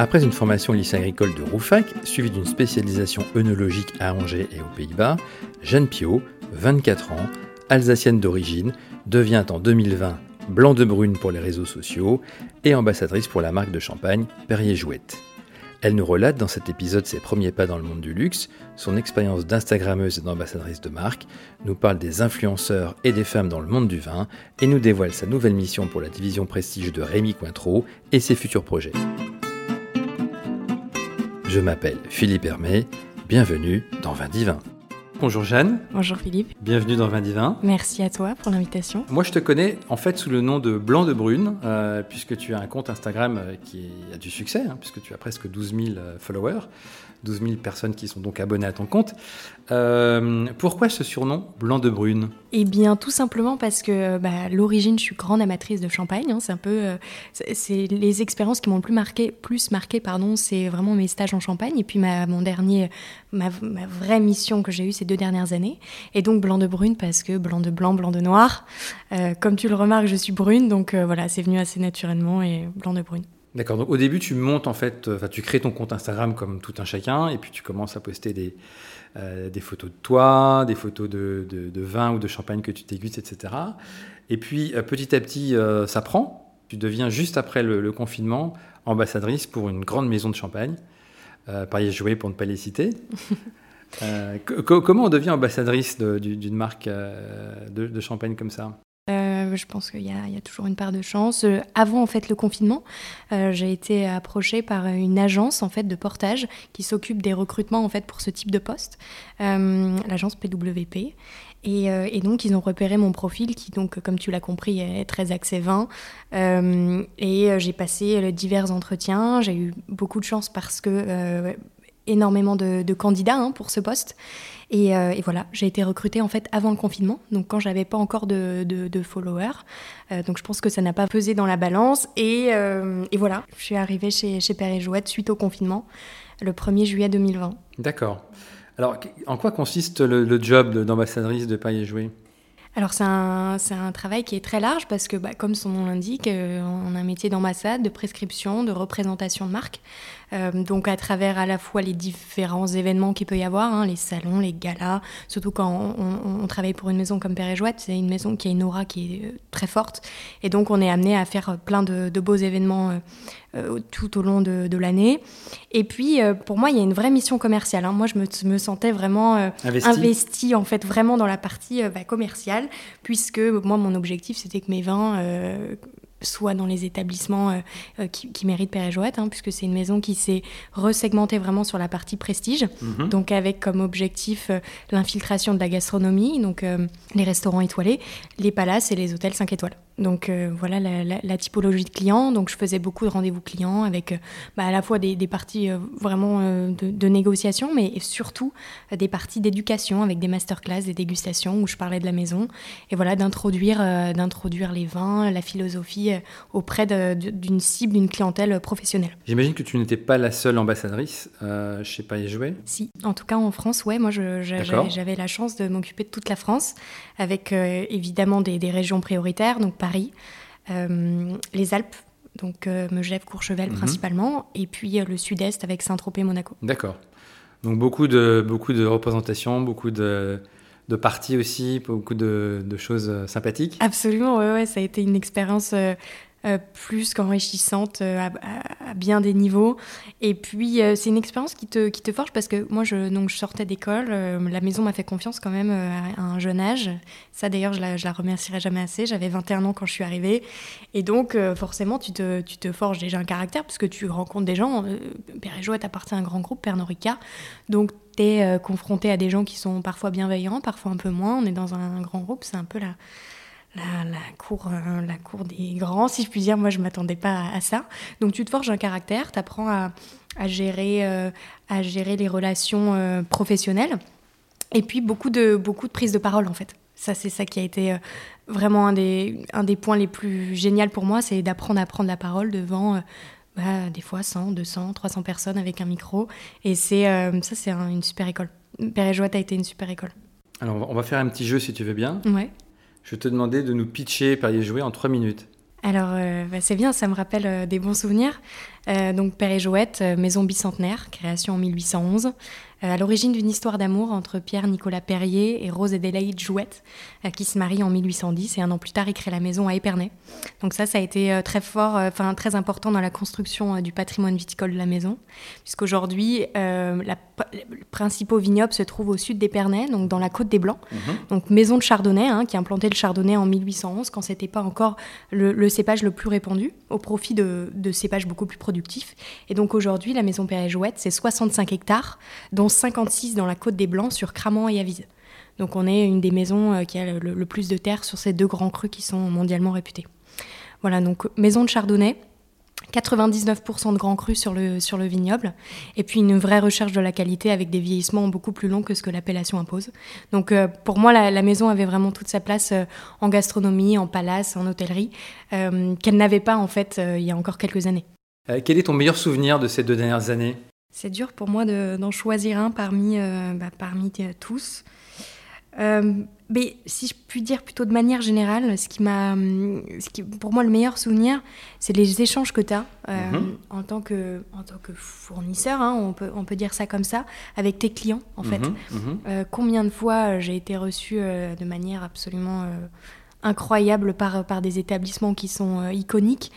Après une formation au lycée agricole de Roufac, suivie d'une spécialisation œnologique à Angers et aux Pays-Bas, Jeanne Pio, 24 ans, alsacienne d'origine, devient en 2020 blanc de brune pour les réseaux sociaux et ambassadrice pour la marque de champagne Perrier Jouette. Elle nous relate dans cet épisode ses premiers pas dans le monde du luxe, son expérience d'Instagrammeuse et d'ambassadrice de marque, nous parle des influenceurs et des femmes dans le monde du vin et nous dévoile sa nouvelle mission pour la division prestige de Rémi Cointreau et ses futurs projets. Je m'appelle Philippe Hermé, bienvenue dans Vin Divin. Bonjour Jeanne. Bonjour Philippe. Bienvenue dans Vin Divin. Merci à toi pour l'invitation. Moi je te connais en fait sous le nom de Blanc de Brune, euh, puisque tu as un compte Instagram euh, qui a du succès, hein, puisque tu as presque 12 000 euh, followers. 12 000 personnes qui sont donc abonnées à ton compte. Euh, pourquoi ce surnom Blanc de Brune? Eh bien, tout simplement parce que bah, l'origine, je suis grande amatrice de champagne. Hein, c'est un peu, euh, c'est les expériences qui m'ont le plus marqué, plus marqué, pardon, c'est vraiment mes stages en Champagne et puis ma, mon dernier, ma, vraie mission que j'ai eue ces deux dernières années. Et donc Blanc de Brune parce que blanc de blanc, blanc de noir. Euh, comme tu le remarques, je suis brune, donc voilà, c'est venu assez naturellement et Blanc de Brune. D'accord. Donc au début, tu montes en fait, enfin tu crées ton compte Instagram comme tout un chacun, et puis tu commences à poster des, euh, photos de toi, des photos de, vin ou de champagne que tu dégustes, etc. Et puis euh, petit à petit, euh, ça prend. Tu deviens juste après le, confinement ambassadrice pour une grande maison de champagne, euh, Paris Jouet pour ne pas les citer. Euh, comment on devient ambassadrice d'une marque euh, de champagne comme ça? Euh, je pense qu'il y, a toujours une part de chance. Euh, avant en fait le confinement, euh, j'ai été approchée par une agence en fait de portage qui s'occupe des recrutements en fait pour ce type de poste, l'agence PWP. Et, donc ils ont repéré mon profil qui donc comme tu l'as compris est très axé vin. Et j'ai passé divers entretiens. J'ai eu beaucoup de chance parce que énormément de, de candidats hein, pour ce poste. Et, euh, et voilà, j'ai été recrutée en fait avant le confinement, donc quand j'avais pas encore de, de, de followers. Euh, donc je pense que ça n'a pas pesé dans la balance. Et, euh, et voilà, je suis arrivée chez, chez Père et Jouette suite au confinement, le 1er juillet 2020. D'accord. Alors, en quoi consiste le, le job d'ambassadrice de Paille et Jouet? Alors c'est un, un, travail qui est très large parce que bah, comme son nom l'indique, euh, on a un métier d'ambassade, de prescription, de représentation de marque. Euh, donc à travers à la fois les différents événements qu'il peut y avoir, hein, les salons, les galas, surtout quand on, on, on, travaille pour une maison comme Père et Jouette, c'est une maison qui a une aura qui est euh, très forte. Et donc on est amené à faire plein de, de beaux événements euh, euh, tout au long de, de l'année. Et puis euh, pour moi il y a une vraie mission commerciale. Hein. Moi je me, me sentais vraiment investie investi, en fait vraiment dans la partie bah, commerciale puisque moi, mon objectif, c'était que mes vins euh, soit dans les établissements euh, euh, qui, qui, méritent Père et Joëtte, hein, puisque c'est une maison qui s'est resegmentée vraiment sur la partie prestige, mmh. donc avec comme objectif euh, l'infiltration de la gastronomie, donc les restaurants étoilés, les palaces et les hôtels 5 étoiles. Donc euh, voilà la, la, la, typologie de clients. Donc je faisais beaucoup de rendez-vous clients avec euh, bah, à la fois des, des parties vraiment de, de, négociation, mais surtout des parties d'éducation avec des masterclass, des dégustations où je parlais de la maison et voilà d'introduire d'introduire les vins, la philosophie auprès d'une cible, d'une clientèle professionnelle. J'imagine que tu n'étais pas la seule ambassadrice euh, chez Paille Jouet Si, en tout cas en France, ouais, moi j'avais la chance de m'occuper de toute la France, avec euh, évidemment des, des, régions prioritaires, donc Paris, euh, les Alpes, donc euh, Megève, Courchevel mmh. principalement, et puis euh, le sud-est avec Saint-Tropez, Monaco. D'accord. Donc beaucoup de, beaucoup de représentations, beaucoup de de parties aussi, beaucoup de, de, choses sympathiques. Absolument, ouais, ouais, ça a été une expérience euh, plus qu'enrichissante euh, à, bien des niveaux. Et puis, euh, c'est une expérience qui te, forge parce que moi, je, donc, je sortais d'école, euh, la maison m'a fait confiance quand même euh, à un jeune âge. Ça, d'ailleurs, je la, la remercierai jamais assez. J'avais 21 ans quand je suis arrivée. Et donc, forcément, tu te, tu forges déjà un caractère puisque tu rencontres des gens. Père appartient à un grand groupe, Pernod Ricard. Donc, tu es euh, confronté à des gens qui sont parfois bienveillants, parfois un peu moins. On est dans un grand groupe, c'est un peu la, la, la, cour, euh, la cour des grands, si je puis dire. Moi, je ne m'attendais pas à, à, ça. Donc, tu te forges un caractère, tu apprends à, à, gérer, euh, à gérer les relations euh, professionnelles. Et puis, beaucoup de, beaucoup de prise de parole, en fait. Ça, c'est ça qui a été vraiment un des, un des points les plus géniaux pour moi, c'est d'apprendre à prendre la parole devant bah, des fois 100, 200, 300 personnes avec un micro. Et c'est ça, c'est un, une super école. Père et Joëtte a été une super école. Alors, on va faire un petit jeu si tu veux bien. Ouais. Je vais te demander de nous pitcher Parier Jouer en 3 minutes. Alors, euh, bah, c'est bien, ça me rappelle euh, des bons souvenirs. donc Père et Joëtte, maison bicentenaire, création en 1811. Euh, à l'origine d'une histoire d'amour entre Pierre-Nicolas Perrier et Rose Adélaïde Jouette, euh, qui se marient en 1810 et un an plus tard, ils créent la maison à Épernay. Donc ça, ça a été euh, très fort, enfin très important dans la construction du patrimoine viticole de la maison, puisqu'aujourd'hui, les principaux vignobles se trouvent au sud d'Épernay, donc dans la côte des Blancs. Mhm. Donc maison de Chardonnay, hein, qui a implanté le Chardonnay en 1811, quand c'était pas encore le, cépage le plus répandu, au profit de, de cépages beaucoup plus productifs. Et donc aujourd'hui, la maison Perrier Jouette, c'est 65 hectares, dont 56 dans la Côte des Blancs sur Cramant et Avise. Donc on est une des maisons euh, qui a le, plus de terre sur ces deux grands crus qui sont mondialement réputés. Voilà, donc maison de Chardonnay, 99% de grands crus sur le, sur le vignoble, et puis une vraie recherche de la qualité avec des vieillissements beaucoup plus longs que ce que l'appellation impose. Donc euh, pour moi, la, maison avait vraiment toute sa place euh, en gastronomie, en palace, en hôtellerie, qu'elle n'avait pas en fait il y a encore quelques années. quel est ton meilleur souvenir de ces deux dernières années? C'est dur pour moi d'en choisir un parmi, euh, bah, parmi tous. Euh, mais si je puis dire plutôt de manière générale, ce qui m'a, qui, pour moi le meilleur souvenir, c'est les échanges que tu as euh, mhm. en, tant que, en tant que fournisseur, hein, on, peut, on peut dire ça comme ça, avec tes clients en fait. Mhm, mhm. combien de fois j'ai été reçue de manière absolument incroyable par, par des établissements qui sont iconiques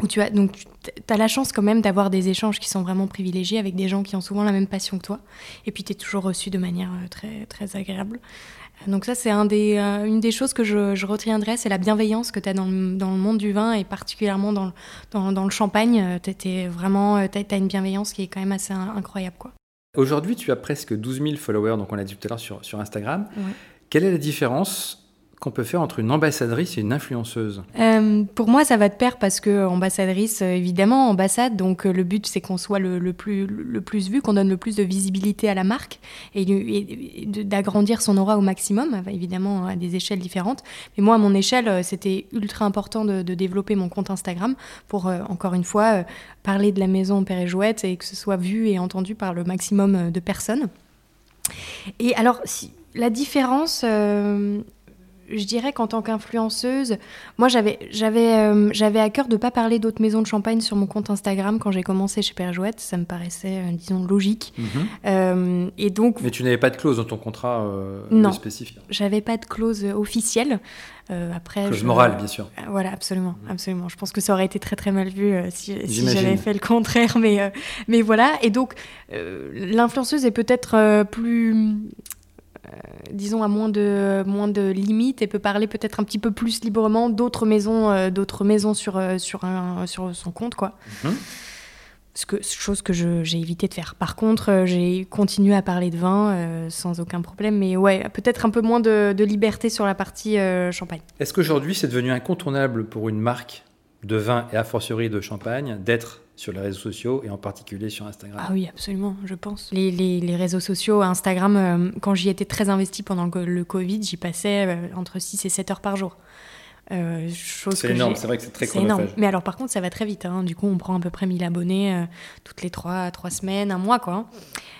où tu as donc tu as la chance quand même d'avoir des échanges qui sont vraiment privilégiés avec des gens qui ont souvent la même passion que toi et puis tu es toujours reçu de manière euh, très très agréable. Donc ça c'est un des, euh, une des choses que je, retiendrai, c'est la bienveillance que tu as dans le, dans le, monde du vin et particulièrement dans, dans, dans le champagne. Euh, tu vraiment as, une bienveillance qui est quand même assez incroyable quoi. Aujourd'hui, tu as presque 12 000 followers, donc on l'a dit tout à l'heure sur, sur Instagram. Quelle est la différence qu'on peut faire entre une ambassadrice et une influenceuse euh, Pour moi, ça va de pair parce que ambassadrice, euh, évidemment, ambassade, donc euh, le but c'est qu'on soit le, plus, le plus vu, qu'on donne le plus de visibilité à la marque et, d'agrandir son aura au maximum, évidemment à des échelles différentes. Mais moi, à mon échelle, c'était ultra important de, développer mon compte Instagram pour, encore une fois, parler de la maison Père et Jouette et que ce soit vu et entendu par le maximum de personnes. Et alors, si, la différence je dirais qu'en tant qu'influenceuse, moi j'avais j'avais euh, j'avais à cœur de pas parler d'autres maisons de champagne sur mon compte Instagram quand j'ai commencé chez Père Jouette, ça me paraissait euh, disons logique. Mhm. Euh, et donc Mais tu n'avais pas de clause dans ton contrat non, spécifique. J'avais pas de clause officielle. après clause morale bien sûr. voilà, absolument, mhm. absolument. Je pense que ça aurait été très très mal vu si, si j'avais fait le contraire mais mais voilà et donc l'influenceuse est peut-être plus disons, à moins de, moins de limites et peut parler peut-être un petit peu plus librement d'autres maisons, euh, d'autres maisons sur, euh, sur, un, sur son compte, quoi. Mhm. Ce que, chose que j'ai évité de faire. Par contre, j'ai continué à parler de vin sans aucun problème, mais ouais, peut-être un peu moins de, de liberté sur la partie champagne. Est-ce qu'aujourd'hui, c'est devenu incontournable pour une marque de vin et a fortiori de champagne d'être sur les réseaux sociaux et en particulier sur Instagram. Ah oui, absolument, je pense. Les, les, réseaux sociaux, Instagram, euh, quand j'y étais très investi pendant le Covid, j'y passais euh, entre 6 et 7 heures par jour. Euh, c'est énorme, c'est vrai que c'est très énorme. Mais alors par contre, ça va très vite. Hein. Du coup, on prend à peu près 1000 abonnés toutes les 3, 3 semaines, un mois, quoi.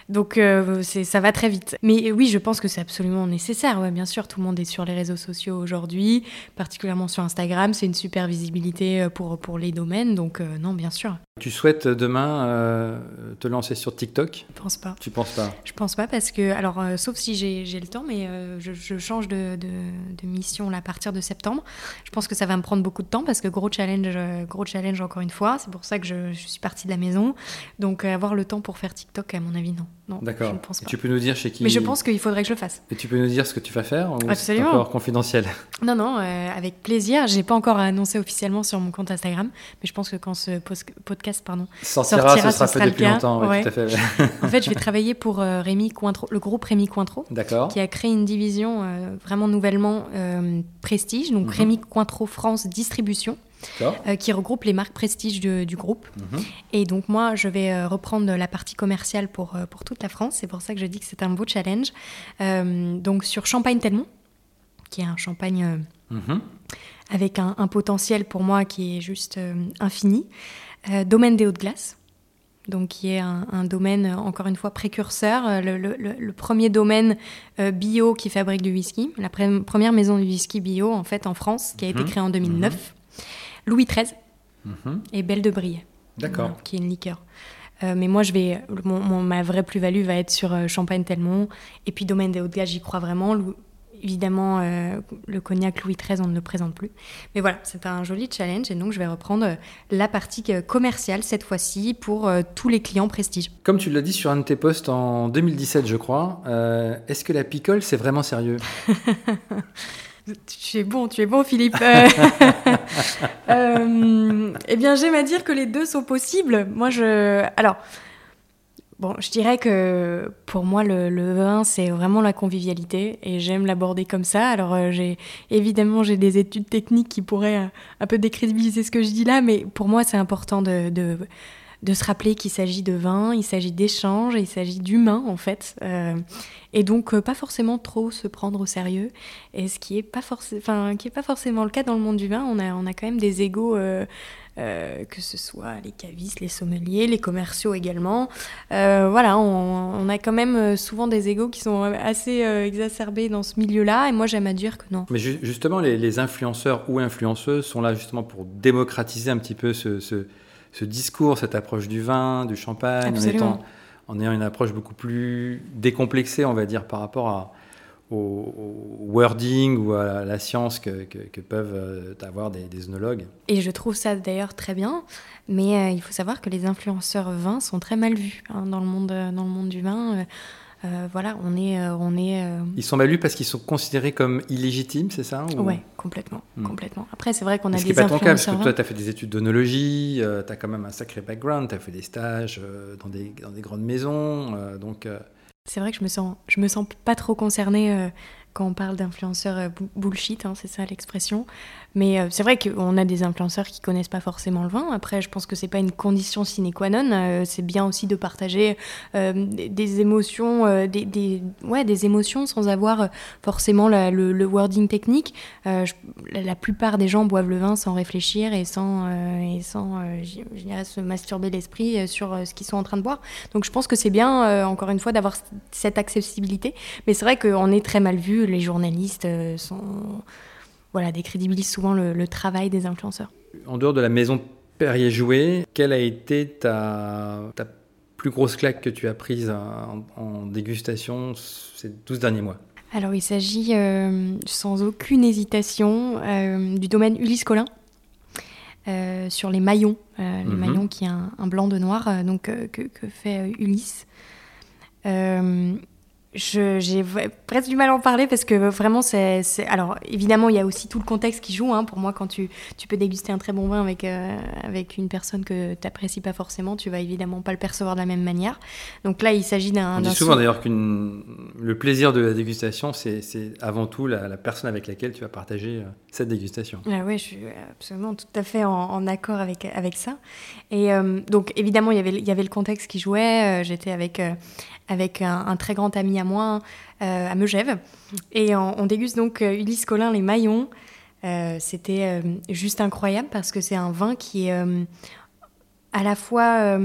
Donc euh, ça va très vite. Mais oui, je pense que c'est absolument nécessaire. Ouais, bien sûr, tout le monde est sur les réseaux sociaux aujourd'hui, particulièrement sur Instagram. C'est une super visibilité pour, pour les domaines. Donc non, bien sûr. Tu souhaites demain te lancer sur TikTok? Je pense pas. Tu penses pas? Je pense pas parce que, alors, sauf si j'ai le temps, mais je, change de, de, mission là, à partir de septembre. Je pense que ça va me prendre beaucoup de temps parce que gros challenge, gros challenge encore une fois. C'est pour ça que je, je suis partie de la maison. Donc avoir le temps pour faire TikTok, à mon avis, non. D'accord. Tu peux nous dire chez qui Mais je pense qu'il faudrait que je le fasse. Et tu peux nous dire ce que tu vas faire ou C'est encore confidentiel? Non, non, euh, avec plaisir. J'ai pas encore annoncé officiellement sur mon compte Instagram, mais je pense que quand ce podcast pardon, sortira, ce sera, fait depuis longtemps. Tout à fait. en fait, je vais travailler pour euh, Rémi Cointreau, le groupe Rémi Cointreau, qui a créé une division euh, vraiment nouvellement prestige, donc mhm. Rémi Cointreau France Distribution. Euh, qui regroupe les marques prestige du, groupe. Mhm. Et donc moi, je vais euh, reprendre la partie commerciale pour, euh, pour toute la France. C'est pour ça que je dis que c'est un beau challenge. donc sur Champagne Telmont, qui est un champagne mhm. avec un, potentiel pour moi qui est juste infini. Domaine des Hauts-de-Glace donc qui est un, domaine, encore une fois, précurseur, le, premier domaine bio qui fabrique du whisky, la première maison du whisky bio, en fait, en France, qui a été mhm. créée en 2009. Louis XIII, mhm. et Belle de Brie. D'accord. qui est une liqueur. mais moi, je vais, ma vraie plus-value va être sur Champagne Telmont. Et puis, Domaine des Hauts-de-Gages, j'y crois vraiment. Évidemment, euh, le cognac Louis XIII, on ne le présente plus. Mais voilà, c'est un joli challenge et donc je vais reprendre euh, la partie euh, commerciale cette fois-ci pour tous les clients prestige. Comme tu l'as dit sur un de tes posts en 2017, je crois, est-ce que la picole, c'est vraiment sérieux? Tu es bon, tu es bon, Philippe. eh bien, j'aime à dire que les deux sont possibles. Moi, je. Alors, Bon, je dirais que pour moi, le, vin, c'est vraiment la convivialité et j'aime l'aborder comme ça. Alors, euh, évidemment, j'ai des études techniques qui pourraient euh, un peu décrédibiliser ce que je dis là, mais pour moi, c'est important de, se rappeler qu'il s'agit de vin, il s'agit d'échange, il s'agit d'humain, en fait. Euh, et donc, pas forcément trop se prendre au sérieux. Et ce qui n'est pas, pas forcément le cas dans le monde du vin, on a, on a quand même des égaux euh, que ce soit les cavistes, les sommeliers, les commerciaux également. Euh, voilà, on, a quand même euh, souvent des égaux qui sont assez exacerbés dans ce milieu-là, et moi j'aime à dire que non. Mais justement, les, influenceurs ou influenceuses sont là justement pour démocratiser un petit peu ce, ce, discours, cette approche du vin, du champagne, en, étant, en ayant une approche beaucoup plus décomplexée, on va dire, par rapport à au, wording ou à la science que, que, peuvent euh, avoir des, des, œnologues. Et je trouve ça d'ailleurs très bien, mais euh, il faut savoir que les influenceurs vins sont très mal vus hein, dans, le monde, dans le monde du vin. Euh, voilà, on est, on est. Ils sont mal vus parce qu'ils sont considérés comme illégitimes, c'est ça ou... Ouais, complètement, hmm. complètement. Après, c'est vrai qu'on a ce des pas ton cas parce que toi, tu as fait des études d'onologie, tu as quand même un sacré background, tu as fait des stages dans des, dans des grandes maisons, donc. C'est vrai que je me sens, je me sens pas trop concernée euh, quand on parle d'influenceurs euh, bullshit, hein, c'est ça l'expression. Mais euh, c'est vrai qu'on a des influenceurs qui connaissent pas forcément le vin. Après, je pense que c'est pas une condition sine qua non. Euh, c'est bien aussi de partager des, émotions, des, ouais, des émotions sans avoir forcément le, wording technique. la plupart des gens boivent le vin sans réfléchir et sans, et sans se masturber l'esprit sur ce qu'ils sont en train de boire. Donc je pense que c'est bien, encore une fois, d'avoir cette accessibilité. Mais c'est vrai qu'on est très mal vu les journalistes euh, sont, voilà, décrédibilisent souvent le, travail des influenceurs. En dehors de la maison Perrier-Jouet, quelle a été ta, ta, plus grosse claque que tu as prise en, dégustation ces 12 derniers mois? Alors, il s'agit euh, sans aucune hésitation euh, du domaine Ulysse Collin. sur les maillons, les mhm. maillons qui est un, blanc de noir donc que, que, fait Ulysse j'ai presque du mal à en parler parce que vraiment c'est alors évidemment il y a aussi tout le contexte qui joue hein. pour moi quand tu, tu, peux déguster un très bon vin avec euh, avec une personne que tu n'apprécies pas forcément tu vas évidemment pas le percevoir de la même manière. Donc là il s'agit d'un on dit souvent d'ailleurs que le plaisir de la dégustation c'est avant tout la, personne avec laquelle tu vas partager euh, cette dégustation. Ah oui je suis absolument tout à fait en, accord avec avec ça. Et euh, donc évidemment il y avait il y avait le contexte qui jouait j'étais avec avec un, très grand ami à euh, à Megève. Et on, déguste donc euh, Ulysse Collin, les maillons. Euh, c'était juste incroyable parce que c'est un vin qui est à la fois,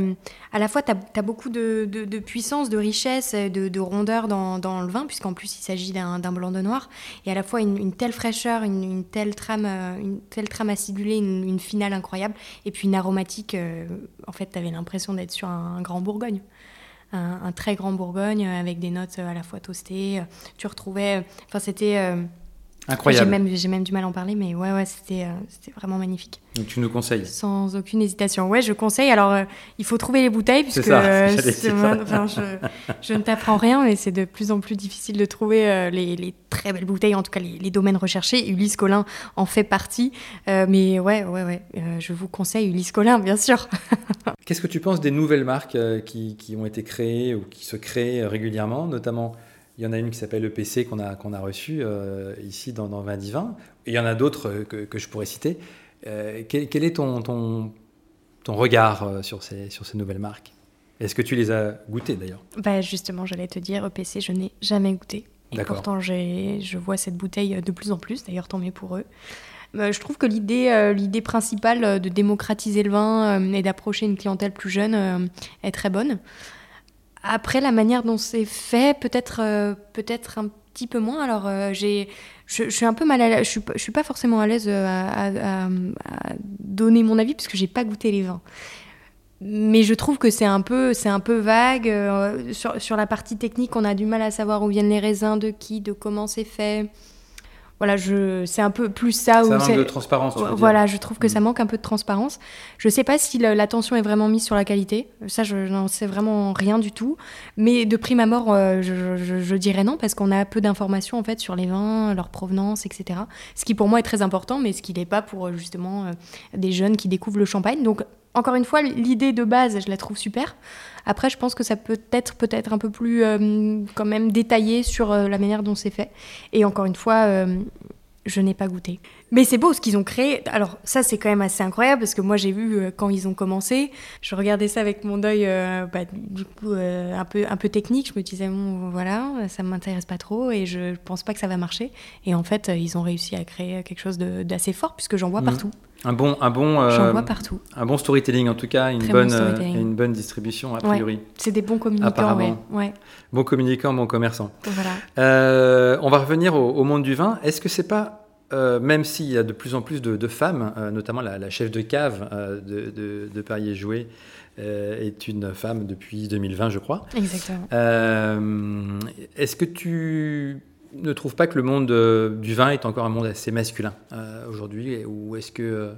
à la fois, tu as, beaucoup de, puissance, de richesse, de, de rondeur dans, dans, le vin, puisqu'en plus il s'agit d'un blanc de noir, et à la fois une, telle fraîcheur, une, telle trame, une telle trame acidulée, une, finale incroyable, et puis une aromatique. en fait, tu avais l'impression d'être sur un, grand Bourgogne un, très grand Bourgogne avec des notes à la fois toastées. Tu retrouvais. Enfin, c'était. Euh, Incroyable. J'ai même, j'ai même du mal à en parler, mais ouais, ouais, c'était, euh, c'était vraiment magnifique. Donc tu nous conseilles Sans aucune hésitation. Ouais, je conseille. Alors, euh, il faut trouver les bouteilles, puisque ça, enfin, je, je, ne t'apprends rien, mais c'est de plus en plus difficile de trouver les, les, très belles bouteilles, en tout cas les, les domaines recherchés. Ulysse Collin en fait partie. mais ouais, ouais, ouais, je vous conseille Ulysse Collin, bien sûr. Qu'est-ce que tu penses des nouvelles marques qui, qui, ont été créées ou qui se créent régulièrement, notamment il y en a une qui s'appelle EPC qu'on a, qu'on a reçue euh, ici dans, dans 20 Et il y en a d'autres euh, que, que, je pourrais citer. Euh, quel, est ton, ton, ton regard sur ces, sur ces nouvelles marques? Est-ce que tu les as goûtées d'ailleurs? Bah Justement, j'allais te dire, EPC, je n'ai jamais goûté. Et pourtant, je vois cette bouteille de plus en plus, d'ailleurs, tant mieux pour eux. je trouve que l'idée, l'idée principale de démocratiser le vin et d'approcher une clientèle plus jeune est très bonne. Après, la manière dont c'est fait, peut-être euh, peut-être un petit peu moins. Alors, j'ai, je, suis un peu mal à l'aise, je suis, je suis pas forcément à l'aise à, donner mon avis parce que j'ai pas goûté les vins. Mais je trouve que c'est un peu, c'est un peu vague. sur, sur, la partie technique, on a du mal à savoir où viennent les raisins, de qui, de comment c'est fait voilà, je, c'est un peu plus ça. Ça manque de transparence. Tu voilà, je trouve que ça mm. manque un peu de transparence. Je sais pas si l'attention est vraiment mise sur la qualité. Ça, je n'en sais vraiment rien du tout. Mais de prime abord, euh, je, je, dirais non parce qu'on a peu d'informations en fait sur les vins, leur provenance, etc. Ce qui pour moi est très important, mais ce qui n'est pas pour justement euh, des jeunes qui découvrent le champagne. Donc encore une fois, l'idée de base, je la trouve super. Après, je pense que ça peut être peut-être un peu plus euh, quand même détaillé sur euh, la manière dont c'est fait. Et encore une fois, euh, je n'ai pas goûté. Mais c'est beau ce qu'ils ont créé. Alors ça, c'est quand même assez incroyable parce que moi, j'ai vu euh, quand ils ont commencé, je regardais ça avec mon œil euh, bah, du coup euh, un peu un peu technique. Je me disais bon, voilà, ça m'intéresse pas trop et je pense pas que ça va marcher. Et en fait, ils ont réussi à créer quelque chose d'assez fort puisque j'en vois mmh. partout. Un bon, un bon, j'en vois partout. Un bon storytelling en tout cas, une bonne, une bonne distribution a priori. c'est des bons communicants, ouais. ouais. Bons communicants, bons commerçants. Voilà. on va revenir au, au monde du vin. Est-ce que c'est pas euh, même s'il y a de plus en plus de, femmes, euh, notamment la, chef de cave euh, de, de, de Paris Jouet est une femme depuis 2020, je crois. Exactement. Est-ce que tu ne trouves pas que le monde du vin est encore un monde assez masculin aujourd'hui? Ou est-ce que,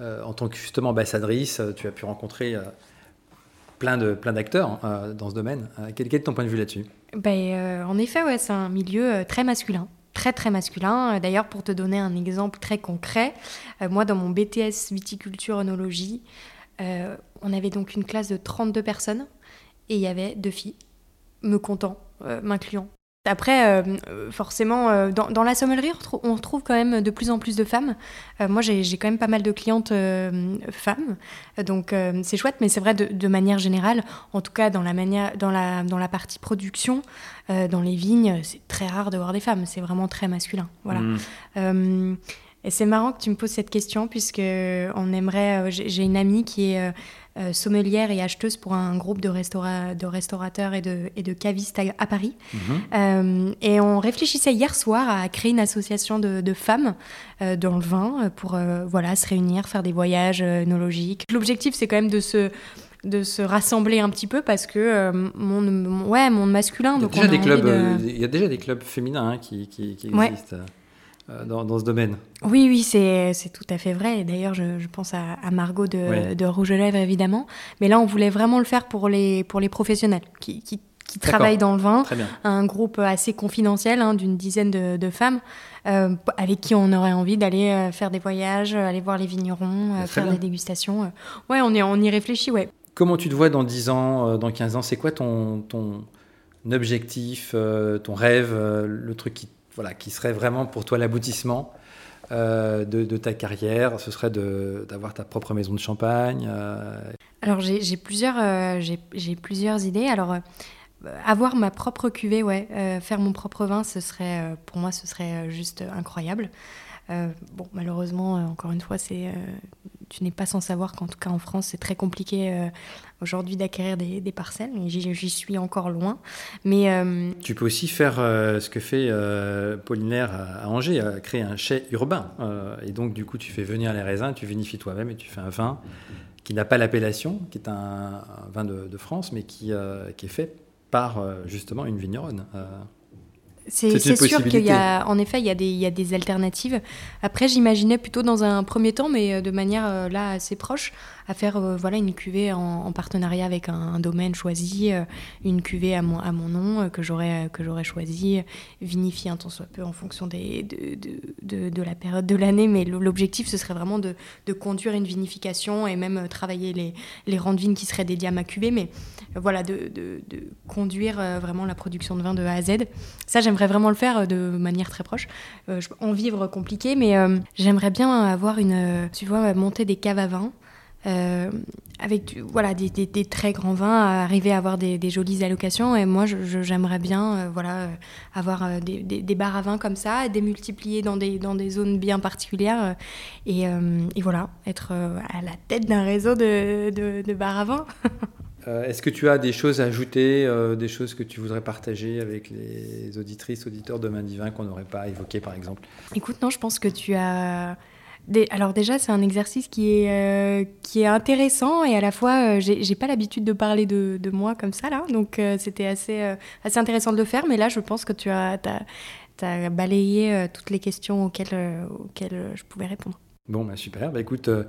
en tant que justement ambassadrice, tu as pu rencontrer plein de plein d'acteurs dans ce domaine quel, quel, est ton point de vue là-dessus? Ben, En effet, ouais, c'est un milieu très masculin très très masculin. Euh, d'ailleurs, pour te donner un exemple très concret, euh, moi dans mon BTS viticulture œnologie, euh, on avait donc une classe de 32 personnes et il y avait deux filles, me comptant, m'incluant. Après, euh, forcément, euh, dans, la sommellerie, on, retrouve quand même de plus en plus de femmes. Euh, moi, j'ai quand même pas mal de clientes femmes, donc c'est chouette, mais c'est vrai de, manière générale, en tout cas dans la, manière, dans la, dans la partie production, dans les vignes, c'est très rare de voir des femmes, c'est vraiment très masculin. Voilà. Mmh. Et c'est marrant que tu me poses cette question, puisque on aimerait. J'ai une amie qui est euh, sommelière et acheteuse pour un groupe de, de restaurateurs et de, et de cavistes à, Paris. Mhm. Euh, et on réfléchissait hier soir à créer une association de, femmes euh, dans le vin pour voilà, se réunir, faire des voyages œnologiques. L'objectif, c'est quand même de se de se rassembler un petit peu parce que mon, ouais, monde masculin. Il y a, déjà, des clubs, il y a déjà des clubs féminins hein, qui, qui, existent. Euh, dans, ce domaine. Oui, oui, c'est tout à fait vrai. D'ailleurs, je, pense à, Margot de, de, Rouge Lèvres, évidemment. Mais là, on voulait vraiment le faire pour les, pour les professionnels qui, qui, travaillent dans le vin. Un groupe assez confidentiel hein, d'une dizaine de, femmes euh, avec qui on aurait envie d'aller euh, faire des voyages, aller voir les vignerons, faire des dégustations. Ouais, on, est, on y réfléchit, ouais. Comment tu te vois dans 10 ans, dans 15 ans? C'est quoi ton, ton objectif, ton rêve, le truc qui voilà, qui serait vraiment pour toi l'aboutissement euh, de, ta carrière Ce serait d'avoir ta propre maison de champagne euh. Alors j'ai plusieurs, euh, j'ai plusieurs idées. Alors avoir ma propre cuvée, ouais, faire mon propre vin, ce serait, pour moi, ce serait juste incroyable. bon, malheureusement, encore une fois, c'est tu n'es pas sans savoir qu'en tout cas en France, c'est très compliqué euh, aujourd'hui d'acquérir des, parcelles. J'y suis encore loin. Mais, euh, Tu peux aussi faire euh, ce que fait Paulinaire à, Angers, créer un chai urbain. et donc, du coup, tu fais venir les raisins, tu vinifies toi-même et tu fais un vin qui n'a pas l'appellation, qui est un, vin de, France, mais qui, qui est fait par justement une vigneronne. C'est sûr qu'il y a, en effet, il y, a des, il y a des alternatives. Après, j'imaginais plutôt dans un premier temps, mais euh, de manière euh, là assez proche, à faire euh, voilà une cuvée en, partenariat avec un, domaine choisi, euh, une cuvée à mon, à mon nom euh, que j'aurais que j'aurais choisi, vinifier un tant soit peu en fonction des, de, de, de, la période de l'année, mais l'objectif ce serait vraiment de, de, conduire une vinification et même travailler les, les rangs de vignes qui seraient dédiés à ma cuvée, mais voilà de, conduire vraiment la production de vin de A à Z. Ça j'aimerais vraiment le faire de manière très proche. en vivre compliqué, mais j'aimerais bien avoir une, tu vois, monter des caves à vin. Euh, avec voilà, des, très grands vins, arriver à avoir des, jolies allocations. Et moi, j'aimerais bien euh, voilà, euh, avoir des, des, bars à vin comme ça, démultiplier dans des, dans des zones bien particulières. Et, voilà, être à la tête d'un réseau de, de, bars à vin. Euh, est-ce que tu as des choses à ajouter, euh, des choses que tu voudrais partager avec les auditrices, auditeurs de Main Divin qu'on n'aurait pas évoqué par exemple? Écoute, non, je pense que tu as. Alors déjà, c'est un exercice qui est, euh, qui est intéressant et à la fois, j'ai pas l'habitude de parler de, moi comme ça là, donc c'était assez, assez intéressant de le faire, mais là, je pense que tu as, balayé toutes les questions auxquelles je pouvais répondre. Bon, bah super. Bah écoute, euh,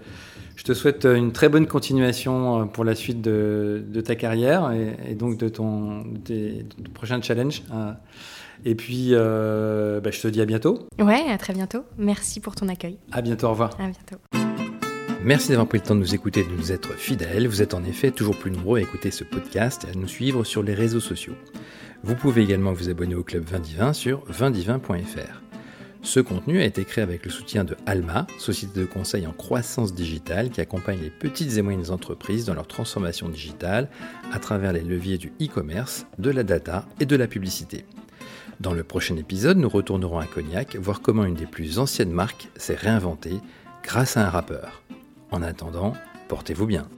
je te souhaite euh, une très bonne continuation euh, pour la suite de, ta carrière et, donc de ton, prochain challenge. Et puis, bah, je te dis à bientôt. Ouais, à très bientôt. Merci pour ton accueil. À bientôt, au revoir. À bientôt. Merci d'avoir pris le temps de nous écouter et de nous être fidèles. Vous êtes en effet toujours plus nombreux à écouter ce podcast et à nous suivre sur les réseaux sociaux. Vous pouvez également vous abonner au club Vindivin sur vindivin.fr. Ce contenu a été créé avec le soutien de Alma, société de conseil en croissance digitale qui accompagne les petites et moyennes entreprises dans leur transformation digitale à travers les leviers du e-commerce, de la data et de la publicité. Dans le prochain épisode, nous retournerons à Cognac voir comment une des plus anciennes marques s'est réinventée grâce à un rappeur. En attendant, portez-vous bien.